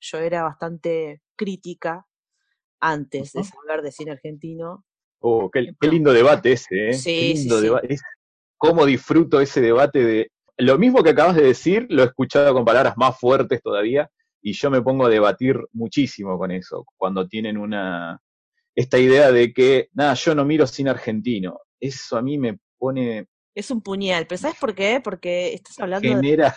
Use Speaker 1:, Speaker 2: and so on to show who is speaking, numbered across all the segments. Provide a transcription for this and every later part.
Speaker 1: yo era bastante crítica antes de saber de cine argentino.
Speaker 2: Oh, qué, lindo debate ese, ¿eh?
Speaker 1: Sí,
Speaker 2: lindo
Speaker 1: sí,
Speaker 2: debate. Cómo disfruto ese debate de... Lo mismo que acabas de decir, lo he escuchado con palabras más fuertes todavía, y yo me pongo a debatir muchísimo con eso, cuando tienen una... Esta idea de que, nada, yo no miro cine argentino. Eso a mí me pone...
Speaker 1: Es un puñal, pero ¿sabes por qué? Porque estás hablando
Speaker 2: genera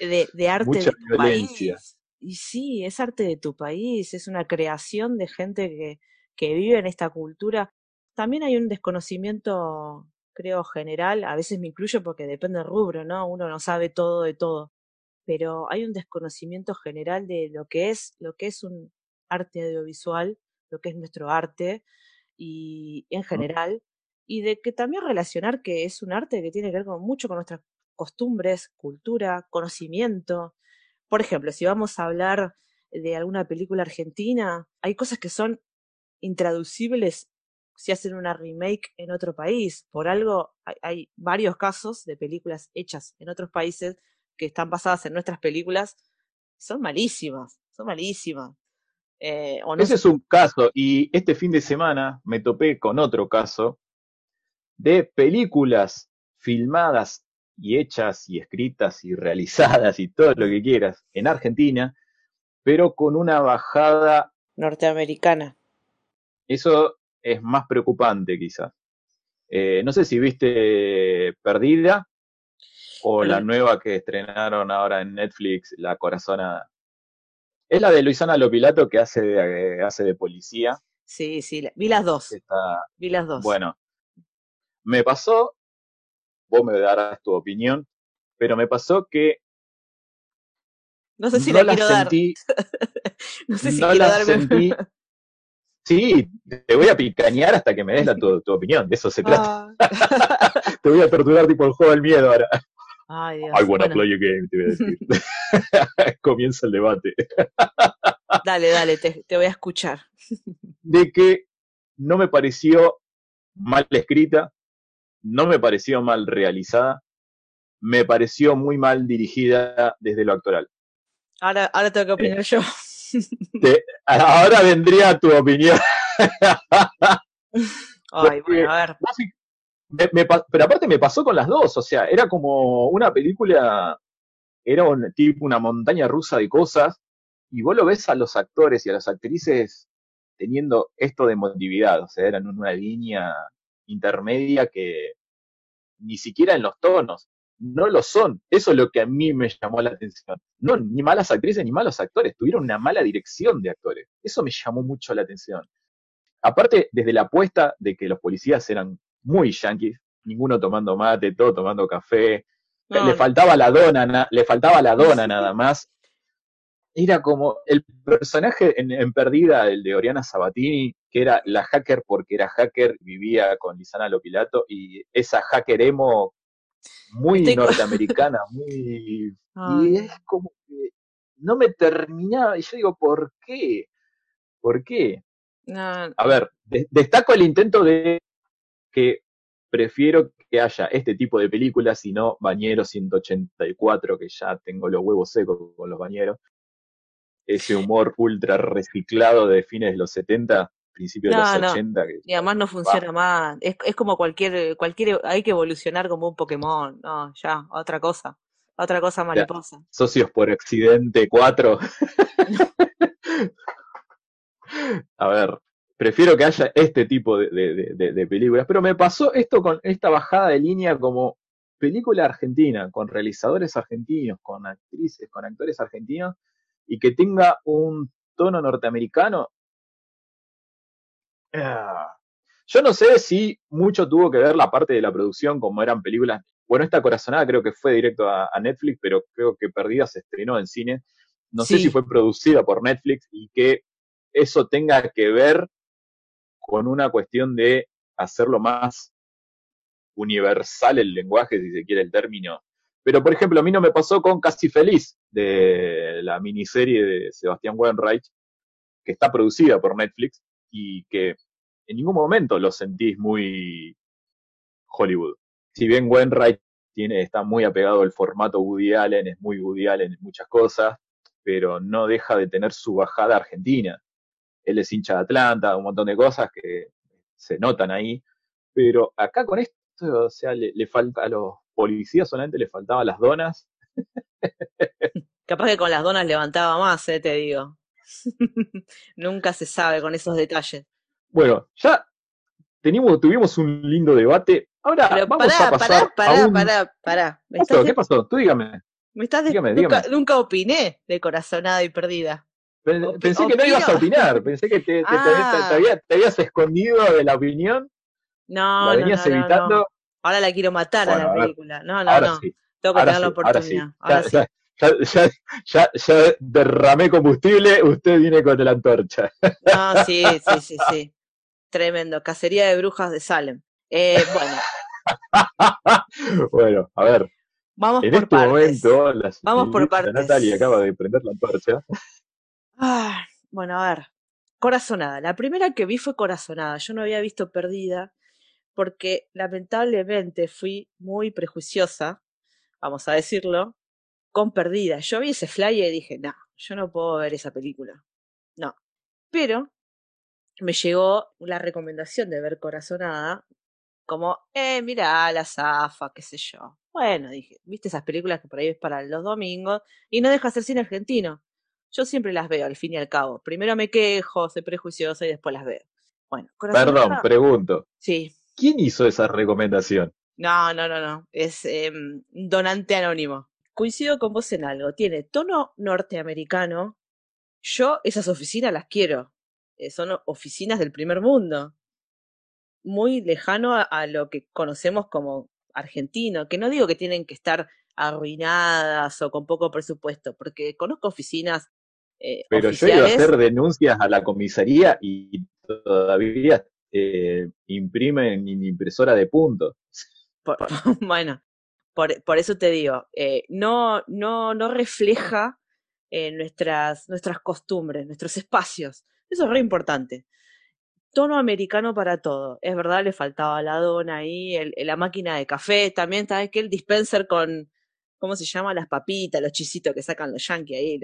Speaker 1: de, de, arte
Speaker 2: mucha
Speaker 1: de tu
Speaker 2: violencia.
Speaker 1: país. Y sí, es arte de tu país, es una creación de gente que, que vive en esta cultura. También hay un desconocimiento, creo, general, a veces me incluyo porque depende del rubro, ¿no? Uno no sabe todo de todo, pero hay un desconocimiento general de lo que es, lo que es un arte audiovisual, lo que es nuestro arte, y en general, y de que también relacionar que es un arte que tiene que ver con, mucho con nuestras costumbres, cultura, conocimiento, por ejemplo, si vamos a hablar de alguna película argentina, hay cosas que son intraducibles si hacen una remake en otro país. Por algo, hay, hay, varios casos de películas hechas en otros países que están basadas en nuestras películas. Son malísimas, son malísimas. Eh, ¿o no
Speaker 2: Ese es un caso, y este fin de semana me topé con otro caso de películas filmadas y hechas y escritas y realizadas y todo lo que quieras en Argentina, pero con una bajada
Speaker 1: norteamericana.
Speaker 2: Eso es más preocupante quizás. Eh, no sé si viste Perdida o la nueva que estrenaron ahora en Netflix, La Corazona. Es la de Luisana Lopilato que hace de, hace de policía.
Speaker 1: Sí, sí, vi las dos.
Speaker 2: Está,
Speaker 1: vi las dos.
Speaker 2: Bueno, me pasó vos me darás tu opinión, pero me pasó que
Speaker 1: no sé si
Speaker 2: no
Speaker 1: la, quiero
Speaker 2: sentí,
Speaker 1: no sé si
Speaker 2: no
Speaker 1: quiero
Speaker 2: la
Speaker 1: darme
Speaker 2: sentí. Sí, te voy a picañear hasta que me des la, tu, tu opinión, de eso se trata.
Speaker 1: Ah.
Speaker 2: te voy a torturar tipo el juego del miedo ahora.
Speaker 1: Ay, Dios.
Speaker 2: I wanna
Speaker 1: Bueno,
Speaker 2: play a game, te voy a decir. Comienza el debate.
Speaker 1: dale, dale, te, te voy a escuchar.
Speaker 2: De que no me pareció mal escrita, no me pareció mal realizada, me pareció muy mal dirigida desde lo actoral.
Speaker 1: Ahora, ahora tengo que opinar yo.
Speaker 2: Te- ahora vendría tu opinión.
Speaker 1: Ay, bueno, a ver.
Speaker 2: Me- pero aparte me pasó con las dos, o sea, era como una película, era un, tipo una montaña rusa de cosas, y vos lo ves a los actores y a las actrices teniendo esto de emotividad, o sea, eran una línea intermedia que ni siquiera en los tonos, no lo son. Eso es lo que a mí me llamó la atención. No, ni malas actrices ni malos actores, tuvieron una mala dirección de actores. Eso me llamó mucho la atención. Aparte, desde la apuesta de que los policías eran muy yanquis, ninguno tomando mate, todo tomando café,
Speaker 1: No,
Speaker 2: le faltaba la dona, na- le faltaba la dona nada más. Era como el personaje en, en Perdida, el de Oriana Sabatini, que era la hacker porque era hacker, vivía con Lisana Lopilato, y esa hacker emo muy norteamericana, muy...
Speaker 1: Ay.
Speaker 2: Y es como que no me terminaba, y yo digo, ¿por qué? ¿Por qué?
Speaker 1: No,
Speaker 2: A ver, de- destaco el intento de que prefiero que haya este tipo de películas y no Bañero 184, que ya tengo los huevos secos con los bañeros. Ese humor ultra reciclado de fines de los 70, principios de los
Speaker 1: no.
Speaker 2: 80. Que,
Speaker 1: y además no funciona más. Es, es como cualquier, cualquier, hay que evolucionar como un Pokémon. No, ya, otra cosa. Otra cosa mariposa.
Speaker 2: Socios por accidente 4. A ver, prefiero que haya este tipo de, de- de- de películas, pero me pasó esto con esta bajada de línea como película argentina, con realizadores argentinos, con actrices, con actores argentinos, y que tenga un tono norteamericano. Ah. Yo no sé si mucho tuvo que ver la parte de la producción, como eran películas. Bueno, esta corazonada creo que fue directo a, a Netflix, pero creo que Perdida se estrenó en cine. no sé si fue producida por Netflix y que eso tenga que ver con una cuestión de hacerlo más universal el lenguaje, si se quiere el término. Pero, por ejemplo, a mí no me pasó con Casi Feliz, de la miniserie de Sebastián Wainwright, que está producida por Netflix y que en ningún momento lo sentís muy Hollywood. Si bien Wainwright tiene, está muy apegado al formato Woody Allen, es muy Woody Allen en muchas cosas, pero no deja de tener su bajada argentina. Él es hincha de Atlanta, un montón de cosas que se notan ahí, pero acá con esto, o sea, le, falta a los policías solamente le faltaban las donas.
Speaker 1: Capaz que con las donas levantaba más, eh, te digo. Nunca se sabe con esos detalles.
Speaker 2: Bueno, ya tenemos, tuvimos un lindo debate. Ahora vamos a pasar
Speaker 1: pará,
Speaker 2: a un...
Speaker 1: pará, pará.
Speaker 2: ¿Qué pasó? ¿Qué pasó? Tú dígame.
Speaker 1: Me estás nunca, opiné de corazonada y perdida.
Speaker 2: Pensé que no ibas a opinar, pensé que te, ah. habías escondido de la opinión.
Speaker 1: No, la venías evitando. Ahora la quiero matar a la película. No, no, no. Tengo que tener la oportunidad. Ahora sí.
Speaker 2: Ya, ya, ya, ya, derramé combustible, usted viene con la antorcha.
Speaker 1: No, sí, sí, sí, sí. Tremendo. Cacería de brujas de Salem. Eh, bueno.
Speaker 2: bueno, a ver.
Speaker 1: Vamos
Speaker 2: en
Speaker 1: por
Speaker 2: este momento, la
Speaker 1: Vamos por partes.
Speaker 2: Natalia acaba de prender la antorcha.
Speaker 1: Ah, bueno, a ver. Corazonada. La primera que vi fue Corazonada. Yo no había visto Perdida porque lamentablemente fui muy prejuiciosa, vamos a decirlo, con Perdida. Yo vi ese flyer y dije, no, yo no puedo ver esa película. No. Pero me llegó la recomendación de ver Corazonada, como, eh, mira, la zafa, qué sé yo. Bueno, dije, viste esas películas que por ahí ves para los domingos y no deja ser cine argentino. Yo siempre las veo, al fin y al cabo. Primero me quejo, soy prejuiciosa y después las veo. Bueno,
Speaker 2: Perdón, pregunto.
Speaker 1: Sí.
Speaker 2: ¿Quién hizo esa recomendación?
Speaker 1: No, no, no, no. Es em, donante anónimo. Coincido con vos en algo. Tiene tono norteamericano. Yo esas oficinas las quiero. Eh, son oficinas del primer mundo. Muy lejano a, lo que conocemos como argentino. Que no digo que tienen que estar arruinadas o con poco presupuesto, porque conozco oficinas. Eh,
Speaker 2: Pero yo iba a hacer denuncias a la comisaría y todavía eh, imprimen en impresora de puntos.
Speaker 1: bueno, por, por, eso te digo, eh, no, no, no refleja eh, nuestras, nuestras costumbres, nuestros espacios. Eso es re importante. Tono americano para todo. Es verdad, le faltaba la dona ahí, la máquina de café, también, ¿sabes que El dispenser con, ¿cómo se llama? Las papitas, los chisitos que sacan los yankees ahí,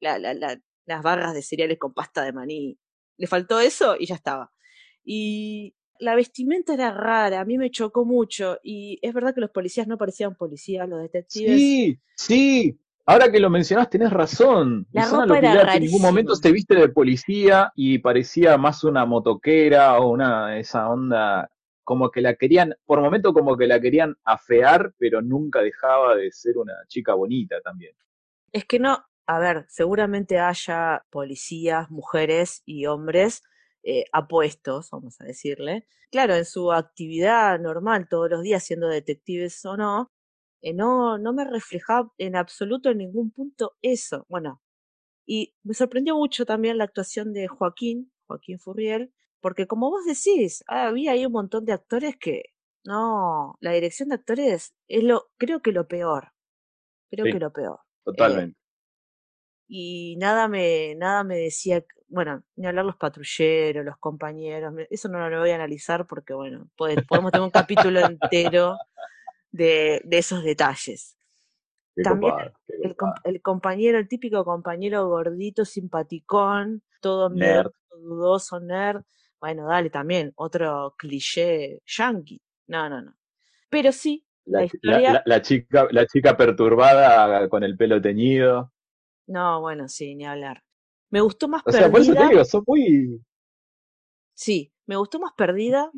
Speaker 1: la, la, la, las barras de cereales con pasta de maní. Le faltó eso y ya estaba. Y la vestimenta era rara, a mí me chocó mucho. Y es verdad que los policías no parecían policías, los detectives.
Speaker 2: Sí, sí. Ahora que lo mencionás, tenés razón.
Speaker 1: La ropa era
Speaker 2: En ningún momento se viste de policía y parecía más una motoquera o una esa onda como que la querían, por momento como que la querían afear, pero nunca dejaba de ser una chica bonita también.
Speaker 1: Es que no, a ver, seguramente haya policías, mujeres y hombres eh, apuestos, vamos a decirle. Claro, en su actividad normal, todos los días siendo detectives o no, eh, no, no me reflejaba en absoluto en ningún punto eso. Bueno, y me sorprendió mucho también la actuación de Joaquín, Joaquín Furriel, porque como vos decís, había ahí un montón de actores que, no, la dirección de actores es lo, creo que lo peor. Creo que lo peor.
Speaker 2: Totalmente.
Speaker 1: y nada me, nada me decía bueno, ni hablar los patrulleros, los compañeros, eso no lo voy a analizar porque, bueno, podemos tener un capítulo entero de, de, esos detalles. También el, compañero, el típico compañero gordito, simpaticón, todo nerd. dudoso, nerd. Bueno, dale también, otro cliché yankee. No, no, no. Pero sí, la, historia...
Speaker 2: la, chica, la chica perturbada con el pelo teñido.
Speaker 1: No, bueno, sí, ni hablar. Me gustó más
Speaker 2: o
Speaker 1: perdida.
Speaker 2: Sea, por eso te digo, son muy.
Speaker 1: Sí, me gustó más perdida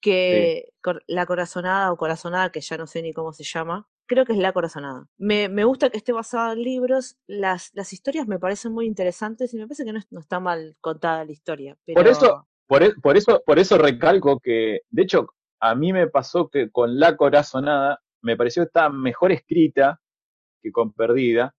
Speaker 1: que la corazonada o corazonada, que ya no sé ni cómo se llama. Creo que es la corazonada. Me, me gusta que esté basada en libros. Las, las historias me parecen muy interesantes y me parece que no, no está mal contada la historia. Pero...
Speaker 2: Por eso, por, e, por, eso, por eso recalco que, de hecho, a mí me pasó que con la corazonada me pareció que estaba mejor escrita que con perdida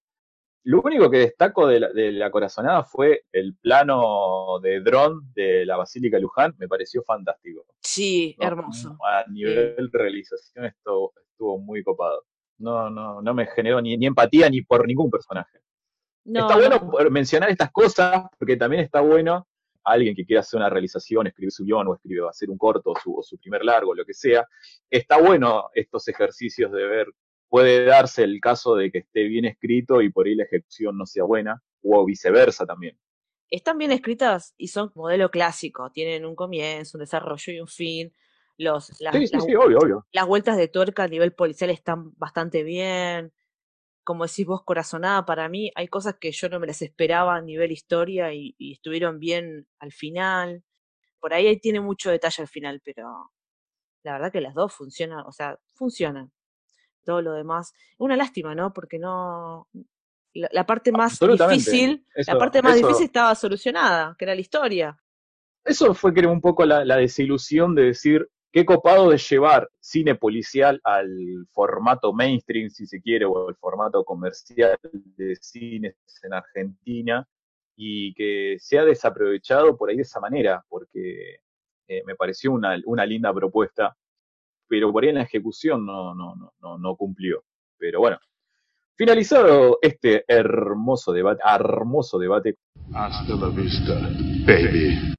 Speaker 2: Lo único que destaco de la, de la corazonada fue el plano de dron de la Basílica Luján, me pareció fantástico.
Speaker 1: Sí, hermoso.
Speaker 2: A nivel de realización estuvo, estuvo muy copado. No, no, no me generó ni, ni empatía ni por ningún personaje. está bueno mencionar estas cosas porque también está bueno alguien que quiera hacer una realización, escribir su guion o escribir, hacer un corto su, o su primer largo, lo que sea, está bueno estos ejercicios de ver, puede darse el caso de que esté bien escrito y por ahí la ejecución no sea buena, o viceversa también.
Speaker 1: Están bien escritas y son modelo clásico, tienen un comienzo, un desarrollo y un fin. Los,
Speaker 2: las, sí, sí, sí, obvio, obvio.
Speaker 1: las vueltas de tuerca a nivel policial están bastante bien como decís vos, corazonada para mí. Hay cosas que yo no me las esperaba a nivel historia y, estuvieron bien al final. Por ahí tiene mucho detalle al final, pero la verdad que las dos funcionan, o sea, funcionan. Todo lo demás. Una lástima, ¿no? Porque no. La, parte más difícil, la parte más difícil estaba solucionada, que era la historia.
Speaker 2: Eso fue creo un poco la desilusión de decir, qué copado de llevar cine policial al formato mainstream, si se quiere, o el formato comercial de cines en Argentina, y que se ha desaprovechado por ahí de esa manera, porque eh, me pareció una, linda propuesta, pero por ahí en la ejecución no, no, no, no cumplió. Pero bueno, finalizado este hermoso debate, hermoso debate. Hasta la vista, baby.